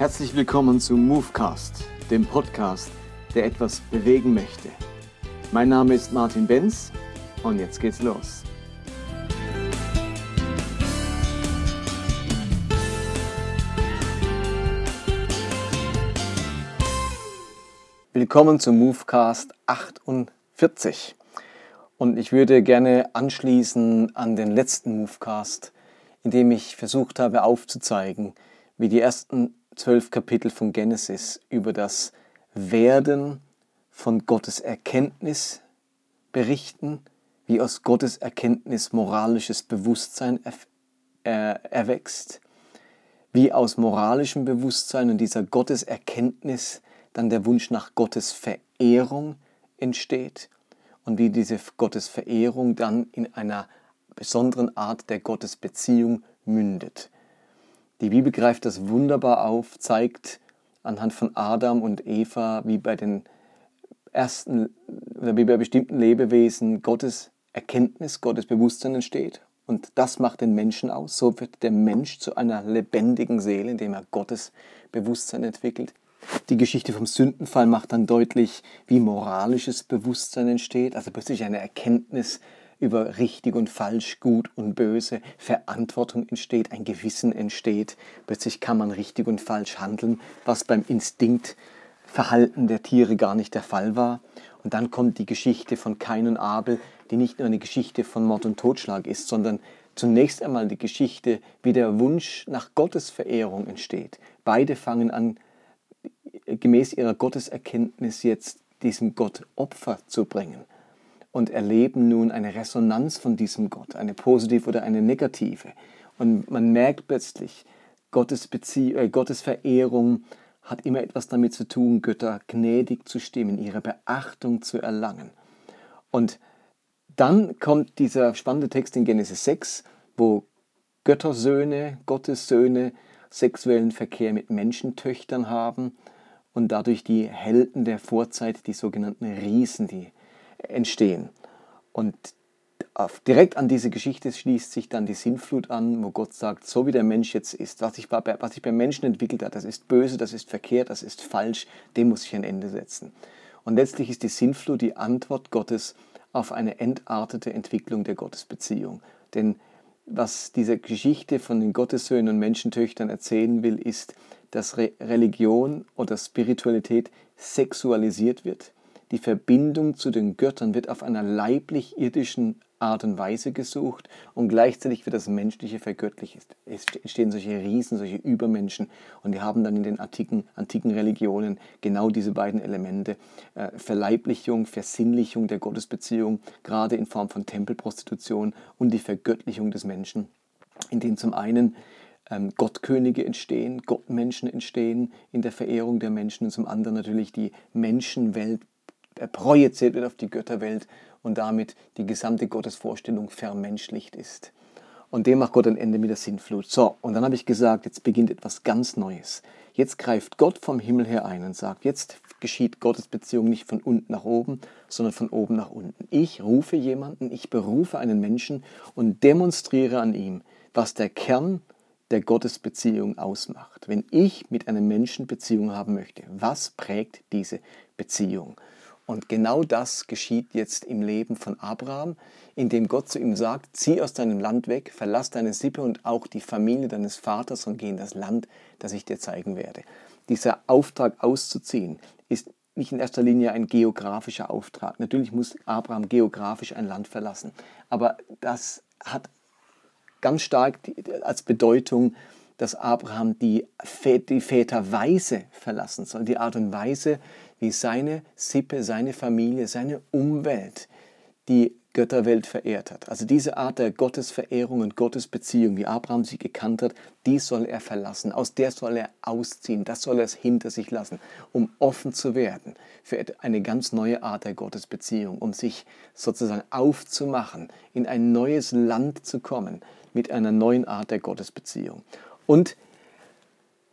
Herzlich willkommen zu Movecast, dem Podcast, der etwas bewegen möchte. Mein Name ist Martin Benz und jetzt geht's los. Willkommen zu Movecast 48. Und ich würde gerne anschließen an den letzten Movecast, in dem ich versucht habe aufzuzeigen, wie die ersten zwölf Kapitel von Genesis über das Werden von Gottes Erkenntnis berichten, wie aus Gottes Erkenntnis moralisches Bewusstsein erwächst, wie aus moralischem Bewusstsein und dieser Gotteserkenntnis dann der Wunsch nach Gottes Verehrung entsteht und wie diese Gottesverehrung dann in einer besonderen Art der Gottesbeziehung mündet. Die Bibel greift das wunderbar auf, zeigt anhand von Adam und Eva, wie bei den ersten wie bei bestimmten Lebewesen Gottes Erkenntnis, Gottes Bewusstsein entsteht. Und das macht den Menschen aus. So wird der Mensch zu einer lebendigen Seele, indem er Gottes Bewusstsein entwickelt. Die Geschichte vom Sündenfall macht dann deutlich, wie moralisches Bewusstsein entsteht, also plötzlich eine Erkenntnis über richtig und falsch, gut und böse, Verantwortung entsteht, ein Gewissen entsteht, plötzlich kann man richtig und falsch handeln, was beim Instinktverhalten der Tiere gar nicht der Fall war. Und dann kommt die Geschichte von Kain und Abel, die nicht nur eine Geschichte von Mord und Totschlag ist, sondern zunächst einmal die Geschichte, wie der Wunsch nach Gottesverehrung entsteht. Beide fangen an, gemäß ihrer Gotteserkenntnis jetzt diesem Gott Opfer zu bringen und erleben nun eine Resonanz von diesem Gott, eine positive oder eine negative. Und man merkt plötzlich, Gottes, Bezie äh, Gottes Verehrung hat immer etwas damit zu tun, Götter gnädig zu stimmen, ihre Beachtung zu erlangen. Und dann kommt dieser spannende Text in Genesis 6, wo Göttersöhne, Gottes Söhne sexuellen Verkehr mit Menschentöchtern haben und dadurch die Helden der Vorzeit, die sogenannten Riesen, die entstehen. Und direkt an diese Geschichte schließt sich dann die Sintflut an, wo Gott sagt, so wie der Mensch jetzt ist, was sich, bei, was sich beim Menschen entwickelt hat, das ist böse, das ist verkehrt, das ist falsch, dem muss ich ein Ende setzen. Und letztlich ist die Sintflut die Antwort Gottes auf eine entartete Entwicklung der Gottesbeziehung. Denn was diese Geschichte von den Gottessöhnen und Menschentöchtern erzählen will, ist, dass Re Religion oder Spiritualität sexualisiert wird. Die Verbindung zu den Göttern wird auf einer leiblich-irdischen Art und Weise gesucht und gleichzeitig wird das Menschliche vergöttlicht. Es entstehen solche Riesen, solche Übermenschen und die haben dann in den antiken, antiken Religionen genau diese beiden Elemente. Äh, Verleiblichung, Versinnlichung der Gottesbeziehung, gerade in Form von Tempelprostitution und die Vergöttlichung des Menschen, in denen zum einen ähm, Gottkönige entstehen, Gottmenschen entstehen in der Verehrung der Menschen und zum anderen natürlich die Menschenwelt projiziert wird auf die Götterwelt und damit die gesamte Gottesvorstellung vermenschlicht ist. Und dem macht Gott ein Ende mit der Sintflut. So, und dann habe ich gesagt, jetzt beginnt etwas ganz Neues. Jetzt greift Gott vom Himmel her ein und sagt, jetzt geschieht Gottes Beziehung nicht von unten nach oben, sondern von oben nach unten. Ich rufe jemanden, ich berufe einen Menschen und demonstriere an ihm, was der Kern der Gottesbeziehung ausmacht. Wenn ich mit einem Menschen Beziehung haben möchte, was prägt diese Beziehung? Und genau das geschieht jetzt im Leben von Abraham, indem Gott zu ihm sagt, zieh aus deinem Land weg, verlass deine Sippe und auch die Familie deines Vaters und geh in das Land, das ich dir zeigen werde. Dieser Auftrag auszuziehen ist nicht in erster Linie ein geografischer Auftrag. Natürlich muss Abraham geografisch ein Land verlassen, aber das hat ganz stark als Bedeutung, dass Abraham die, Väterweise verlassen soll, die Art und Weise, wie seine Sippe, seine Familie, seine Umwelt die Götterwelt verehrt hat. Also diese Art der Gottesverehrung und Gottesbeziehung, wie Abraham sie gekannt hat, die soll er verlassen. Aus der soll er ausziehen. Das soll er hinter sich lassen, um offen zu werden für eine ganz neue Art der Gottesbeziehung, um sich sozusagen aufzumachen, in ein neues Land zu kommen mit einer neuen Art der Gottesbeziehung. Und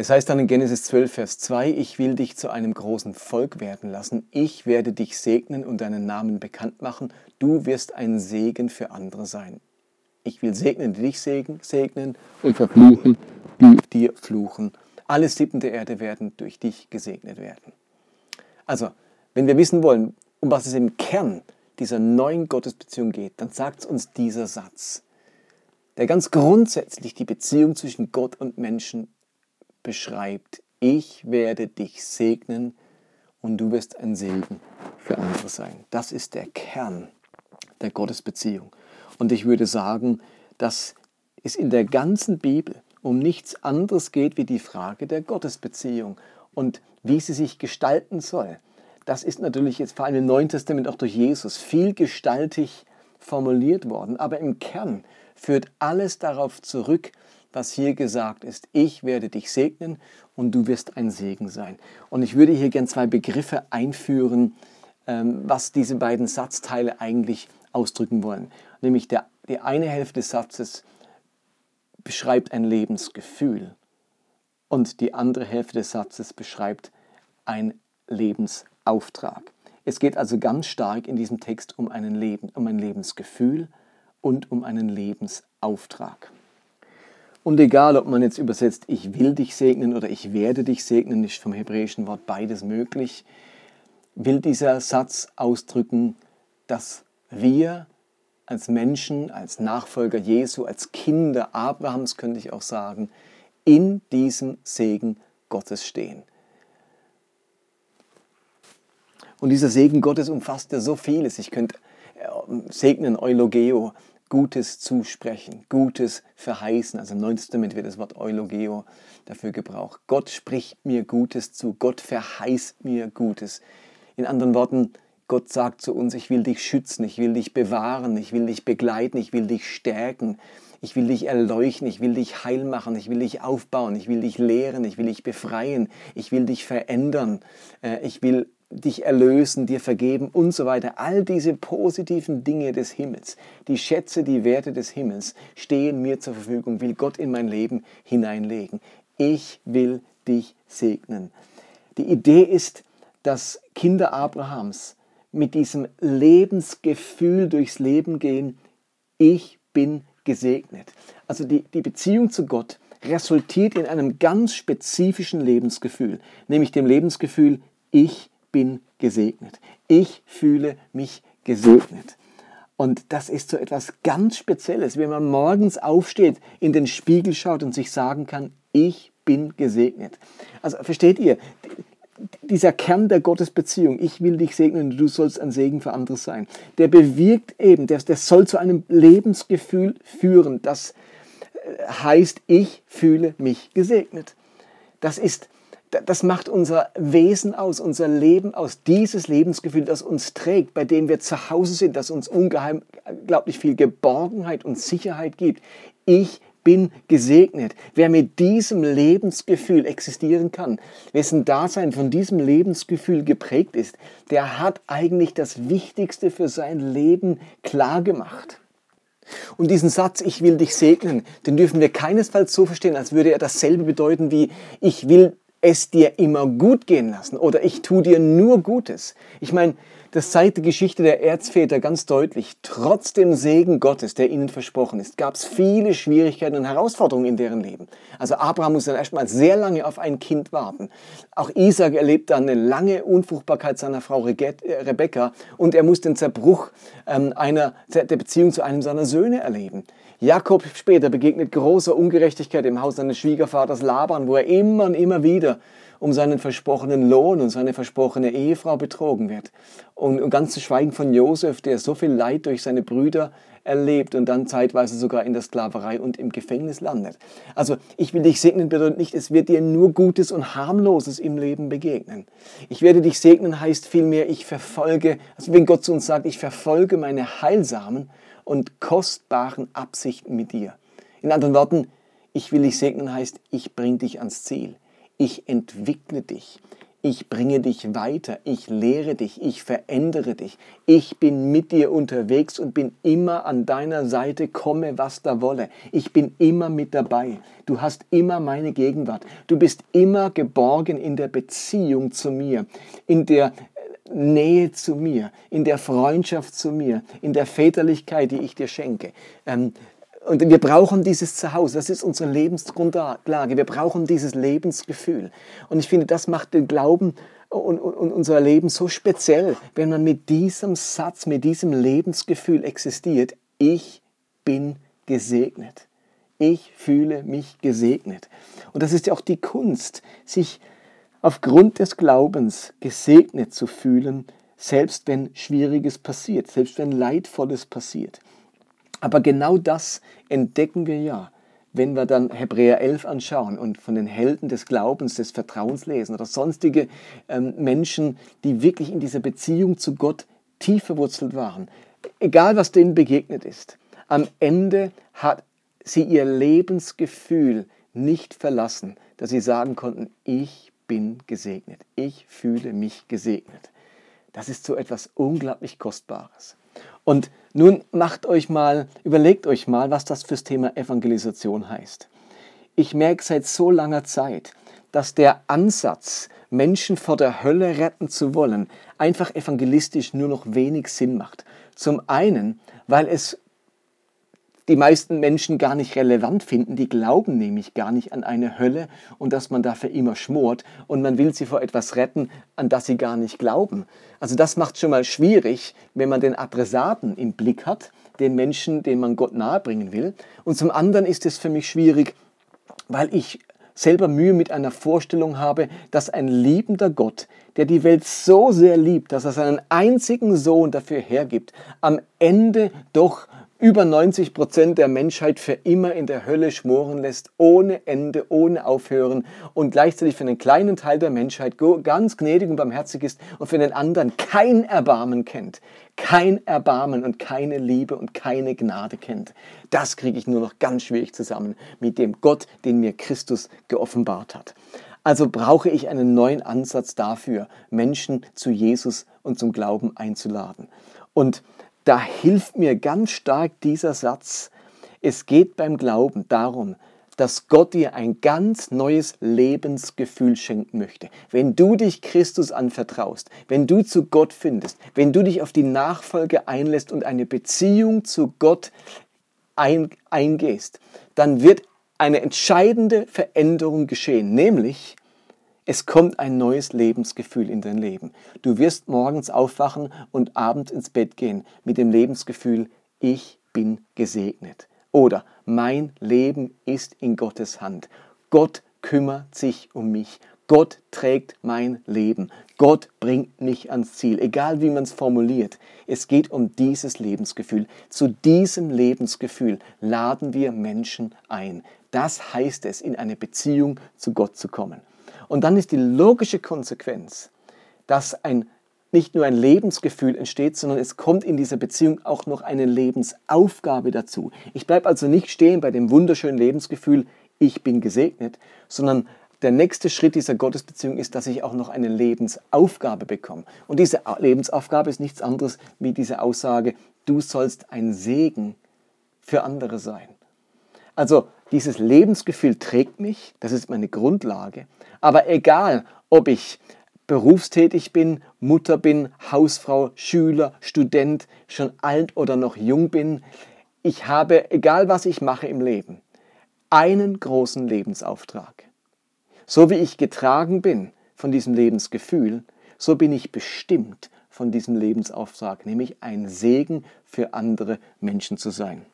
es heißt dann in Genesis 12, Vers 2, ich will dich zu einem großen Volk werden lassen, ich werde dich segnen und deinen Namen bekannt machen, du wirst ein Segen für andere sein. Ich will segnen, die dich segnen und verfluchen, die dir fluchen. Alle Sippen der Erde werden durch dich gesegnet werden. Also, wenn wir wissen wollen, um was es im Kern dieser neuen Gottesbeziehung geht, dann sagt uns dieser Satz, der ganz grundsätzlich die Beziehung zwischen Gott und Menschen beschreibt. Ich werde dich segnen und du wirst ein Segen für andere sein. Das ist der Kern der Gottesbeziehung. Und ich würde sagen, dass es in der ganzen Bibel um nichts anderes geht wie die Frage der Gottesbeziehung und wie sie sich gestalten soll. Das ist natürlich jetzt vor allem im Neuen Testament auch durch Jesus viel gestaltig formuliert worden, aber im Kern führt alles darauf zurück, was hier gesagt ist. Ich werde dich segnen und du wirst ein Segen sein. Und ich würde hier gern zwei Begriffe einführen, ähm, was diese beiden Satzteile eigentlich ausdrücken wollen. Nämlich der, die eine Hälfte des Satzes beschreibt ein Lebensgefühl und die andere Hälfte des Satzes beschreibt ein Lebensauftrag. Es geht also ganz stark in diesem Text um, einen Leben, um ein Lebensgefühl und um einen Lebensauftrag. Und egal, ob man jetzt übersetzt, ich will dich segnen oder ich werde dich segnen, ist vom hebräischen Wort beides möglich, will dieser Satz ausdrücken, dass wir als Menschen, als Nachfolger Jesu, als Kinder Abrahams, könnte ich auch sagen, in diesem Segen Gottes stehen. Und dieser Segen Gottes umfasst ja so vieles. Ich könnte äh, segnen, Eulogeo, Gutes zusprechen, Gutes verheißen. Also im Neuen Testament wird das Wort Eulogeo dafür gebraucht. Gott spricht mir Gutes zu, Gott verheißt mir Gutes. In anderen Worten, Gott sagt zu uns, ich will dich schützen, ich will dich bewahren, ich will dich begleiten, ich will dich stärken, ich will dich erleuchten, ich will dich heil machen, ich will dich aufbauen, ich will dich lehren, ich will dich befreien, ich will dich verändern, äh, ich will dich erlösen, dir vergeben und so weiter. All diese positiven Dinge des Himmels, die Schätze, die Werte des Himmels stehen mir zur Verfügung, will Gott in mein Leben hineinlegen. Ich will dich segnen. Die Idee ist, dass Kinder Abrahams mit diesem Lebensgefühl durchs Leben gehen, ich bin gesegnet. Also die, die Beziehung zu Gott resultiert in einem ganz spezifischen Lebensgefühl, nämlich dem Lebensgefühl, ich bin gesegnet. Ich fühle mich gesegnet. Und das ist so etwas ganz Spezielles, wenn man morgens aufsteht, in den Spiegel schaut und sich sagen kann, ich bin gesegnet. Also versteht ihr, dieser Kern der Gottesbeziehung, ich will dich segnen und du sollst ein Segen für andere sein, der bewirkt eben, der, der soll zu einem Lebensgefühl führen, das äh, heißt, ich fühle mich gesegnet. Das ist das macht unser Wesen aus, unser Leben aus, dieses Lebensgefühl, das uns trägt, bei dem wir zu Hause sind, das uns unglaublich viel Geborgenheit und Sicherheit gibt. Ich bin gesegnet. Wer mit diesem Lebensgefühl existieren kann, wessen Dasein von diesem Lebensgefühl geprägt ist, der hat eigentlich das Wichtigste für sein Leben klargemacht. Und diesen Satz, ich will dich segnen, den dürfen wir keinesfalls so verstehen, als würde er dasselbe bedeuten wie, ich will es dir immer gut gehen lassen oder ich tue dir nur Gutes. Ich meine, das zeigt die Geschichte der Erzväter ganz deutlich. Trotz dem Segen Gottes, der ihnen versprochen ist, gab es viele Schwierigkeiten und Herausforderungen in deren Leben. Also Abraham muss dann erstmal sehr lange auf ein Kind warten. Auch Isaac erlebt dann eine lange Unfruchtbarkeit seiner Frau äh, Rebekka und er muss den Zerbruch ähm, einer, der Beziehung zu einem seiner Söhne erleben. Jakob später begegnet großer Ungerechtigkeit im Haus seines Schwiegervaters Laban, wo er immer und immer wieder um seinen versprochenen Lohn und seine versprochene Ehefrau betrogen wird. Und, ganz zu schweigen von Josef, der so viel Leid durch seine Brüder erlebt und dann zeitweise sogar in der Sklaverei und im Gefängnis landet. Also ich will dich segnen bedeutet nicht, es wird dir nur Gutes und Harmloses im Leben begegnen. Ich werde dich segnen heißt vielmehr, ich verfolge, also wenn Gott zu uns sagt, ich verfolge meine heilsamen und kostbaren Absichten mit dir. In anderen Worten, ich will dich segnen heißt, ich bringe dich ans Ziel. Ich entwickle dich. Ich bringe dich weiter. Ich lehre dich. Ich verändere dich. Ich bin mit dir unterwegs und bin immer an deiner Seite, komme was da wolle. Ich bin immer mit dabei. Du hast immer meine Gegenwart. Du bist immer geborgen in der Beziehung zu mir, in der Nähe zu mir, in der Freundschaft zu mir, in der Väterlichkeit, die ich dir schenke. Ähm, Und wir brauchen dieses Zuhause, das ist unsere Lebensgrundlage. Wir brauchen dieses Lebensgefühl. Und ich finde, das macht den Glauben und, und, unser Leben so speziell, wenn man mit diesem Satz, mit diesem Lebensgefühl existiert. Ich bin gesegnet. Ich fühle mich gesegnet. Und das ist ja auch die Kunst, sich aufgrund des Glaubens gesegnet zu fühlen, selbst wenn Schwieriges passiert, selbst wenn Leidvolles passiert. Aber genau das entdecken wir ja, wenn wir dann Hebräer 11 anschauen und von den Helden des Glaubens, des Vertrauens lesen oder sonstige ähm, Menschen, die wirklich in dieser Beziehung zu Gott tief verwurzelt waren, egal was denen begegnet ist, am Ende hat sie ihr Lebensgefühl nicht verlassen, dass sie sagen konnten, ich bin gesegnet, ich fühle mich gesegnet. Das ist so etwas unglaublich Kostbares. Und nun macht euch mal, überlegt euch mal, was das fürs Thema Evangelisation heißt. Ich merke seit so langer Zeit, dass der Ansatz, Menschen vor der Hölle retten zu wollen, einfach evangelistisch nur noch wenig Sinn macht. Zum einen, weil es die meisten Menschen gar nicht relevant finden. Die glauben nämlich gar nicht an eine Hölle und dass man dafür immer schmort und man will sie vor etwas retten, an das sie gar nicht glauben. Also das macht schon mal schwierig, wenn man den Adressaten im Blick hat, den Menschen, den man Gott nahebringen will. Und zum anderen ist es für mich schwierig, weil ich selber Mühe mit einer Vorstellung habe, dass ein liebender Gott, der die Welt so sehr liebt, dass er seinen einzigen Sohn dafür hergibt, am Ende doch über 90 Prozent der Menschheit für immer in der Hölle schmoren lässt, ohne Ende, ohne Aufhören und gleichzeitig für einen kleinen Teil der Menschheit ganz gnädig und barmherzig ist und für den anderen kein Erbarmen kennt. Kein Erbarmen und keine Liebe und keine Gnade kennt. Das kriege ich nur noch ganz schwierig zusammen mit dem Gott, den mir Christus geoffenbart hat. Also brauche ich einen neuen Ansatz dafür, Menschen zu Jesus und zum Glauben einzuladen. Und da hilft mir ganz stark dieser Satz. Es geht beim Glauben darum, dass Gott dir ein ganz neues Lebensgefühl schenken möchte. Wenn du dich Christus anvertraust, wenn du zu Gott findest, wenn du dich auf die Nachfolge einlässt und eine Beziehung zu Gott ein, eingehst, dann wird eine entscheidende Veränderung geschehen, nämlich es kommt ein neues Lebensgefühl in dein Leben. Du wirst morgens aufwachen und abends ins Bett gehen mit dem Lebensgefühl, ich bin gesegnet. Oder mein Leben ist in Gottes Hand. Gott kümmert sich um mich. Gott trägt mein Leben. Gott bringt mich ans Ziel, egal wie man es formuliert. Es geht um dieses Lebensgefühl. Zu diesem Lebensgefühl laden wir Menschen ein. Das heißt es, in eine Beziehung zu Gott zu kommen. Und dann ist die logische Konsequenz, dass ein, nicht nur ein Lebensgefühl entsteht, sondern es kommt in dieser Beziehung auch noch eine Lebensaufgabe dazu. Ich bleibe also nicht stehen bei dem wunderschönen Lebensgefühl, ich bin gesegnet, sondern der nächste Schritt dieser Gottesbeziehung ist, dass ich auch noch eine Lebensaufgabe bekomme. Und diese Lebensaufgabe ist nichts anderes wie diese Aussage, du sollst ein Segen für andere sein. Also dieses Lebensgefühl trägt mich, das ist meine Grundlage. Aber egal, ob ich berufstätig bin, Mutter bin, Hausfrau, Schüler, Student, schon alt oder noch jung bin, ich habe, egal was ich mache im Leben, einen großen Lebensauftrag. So wie ich getragen bin von diesem Lebensgefühl, so bin ich bestimmt von diesem Lebensauftrag, nämlich ein Segen für andere Menschen zu sein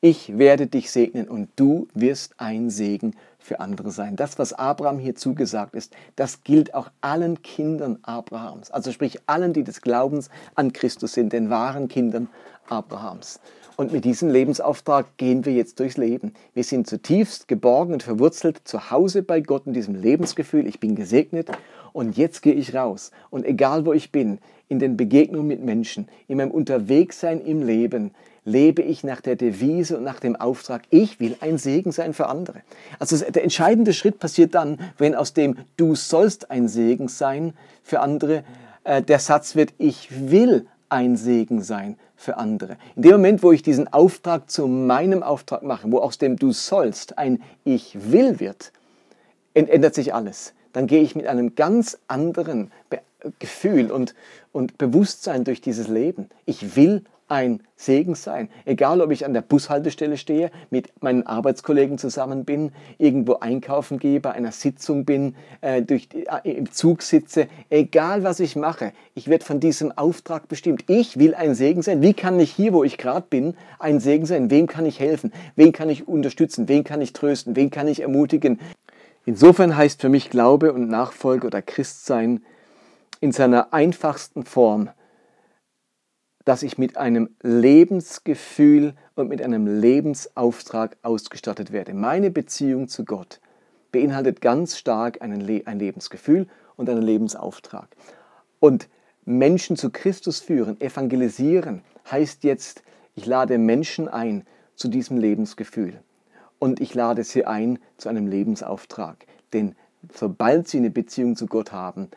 ich werde dich segnen und du wirst ein Segen für andere sein. Das, was Abraham hier zugesagt ist, das gilt auch allen Kindern Abrahams. Also sprich allen, die des Glaubens an Christus sind, den wahren Kindern Abrahams. Und mit diesem Lebensauftrag gehen wir jetzt durchs Leben. Wir sind zutiefst geborgen und verwurzelt zu Hause bei Gott in diesem Lebensgefühl, ich bin gesegnet und jetzt gehe ich raus. Und egal wo ich bin, in den Begegnungen mit Menschen, in meinem Unterwegssein im Leben, lebe ich nach der Devise und nach dem Auftrag, ich will ein Segen sein für andere. Also der entscheidende Schritt passiert dann, wenn aus dem du sollst ein Segen sein für andere, äh, der Satz wird, ich will ein Segen sein für andere. In dem Moment, wo ich diesen Auftrag zu meinem Auftrag mache, wo aus dem du sollst ein ich will wird, ändert sich alles. Dann gehe ich mit einem ganz anderen Be Gefühl und, und Bewusstsein durch dieses Leben. Ich will ein Segen sein. Egal, ob ich an der Bushaltestelle stehe, mit meinen Arbeitskollegen zusammen bin, irgendwo einkaufen gehe, bei einer Sitzung bin, äh, durch, äh, im Zug sitze, egal was ich mache, ich werde von diesem Auftrag bestimmt. Ich will ein Segen sein. Wie kann ich hier, wo ich gerade bin, ein Segen sein? Wem kann ich helfen? Wen kann ich unterstützen? Wen kann ich trösten? Wen kann ich ermutigen? Insofern heißt für mich Glaube und Nachfolge oder Christsein in seiner einfachsten Form, dass ich mit einem Lebensgefühl und mit einem Lebensauftrag ausgestattet werde. Meine Beziehung zu Gott beinhaltet ganz stark ein Lebensgefühl und einen Lebensauftrag. Und Menschen zu Christus führen, evangelisieren, heißt jetzt, ich lade Menschen ein zu diesem Lebensgefühl und ich lade sie ein zu einem Lebensauftrag. Denn sobald sie eine Beziehung zu Gott haben,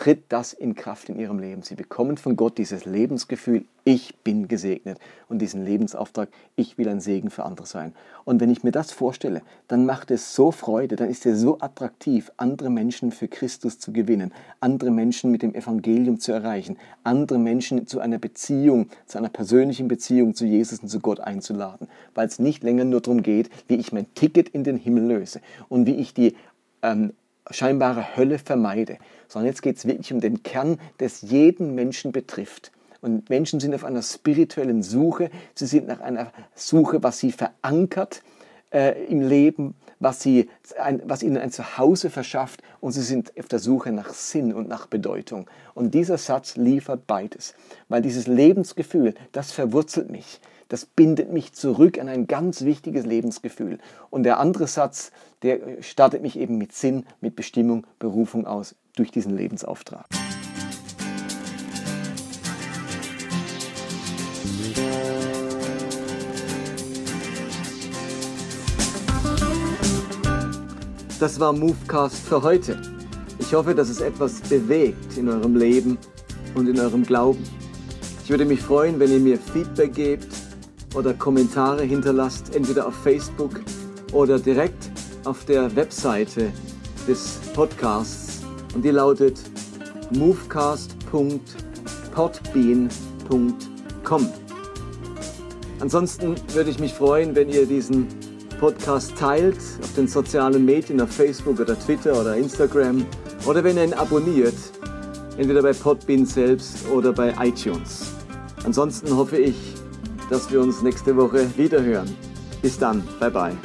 tritt das in Kraft in ihrem Leben. Sie bekommen von Gott dieses Lebensgefühl, ich bin gesegnet und diesen Lebensauftrag, ich will ein Segen für andere sein. Und wenn ich mir das vorstelle, dann macht es so Freude, dann ist es so attraktiv, andere Menschen für Christus zu gewinnen, andere Menschen mit dem Evangelium zu erreichen, andere Menschen zu einer Beziehung, zu einer persönlichen Beziehung zu Jesus und zu Gott einzuladen, weil es nicht länger nur darum geht, wie ich mein Ticket in den Himmel löse und wie ich die ähm, scheinbare Hölle vermeide, sondern jetzt geht es wirklich um den Kern, des jeden Menschen betrifft. Und Menschen sind auf einer spirituellen Suche, sie sind nach einer Suche, was sie verankert äh, im Leben, was, sie, ein, was ihnen ein Zuhause verschafft und sie sind auf der Suche nach Sinn und nach Bedeutung. Und dieser Satz liefert beides, weil dieses Lebensgefühl, das verwurzelt mich das bindet mich zurück an ein ganz wichtiges Lebensgefühl. Und der andere Satz, der startet mich eben mit Sinn, mit Bestimmung, Berufung aus durch diesen Lebensauftrag. Das war Movecast für heute. Ich hoffe, dass es etwas bewegt in eurem Leben und in eurem Glauben. Ich würde mich freuen, wenn ihr mir Feedback gebt oder Kommentare hinterlasst, entweder auf Facebook oder direkt auf der Webseite des Podcasts. Und die lautet movecast.podbean.com. Ansonsten würde ich mich freuen, wenn ihr diesen Podcast teilt auf den sozialen Medien, auf Facebook oder Twitter oder Instagram oder wenn ihr ihn abonniert, entweder bei Podbean selbst oder bei iTunes. Ansonsten hoffe ich, dass wir uns nächste Woche wieder hören. Bis dann, bye bye.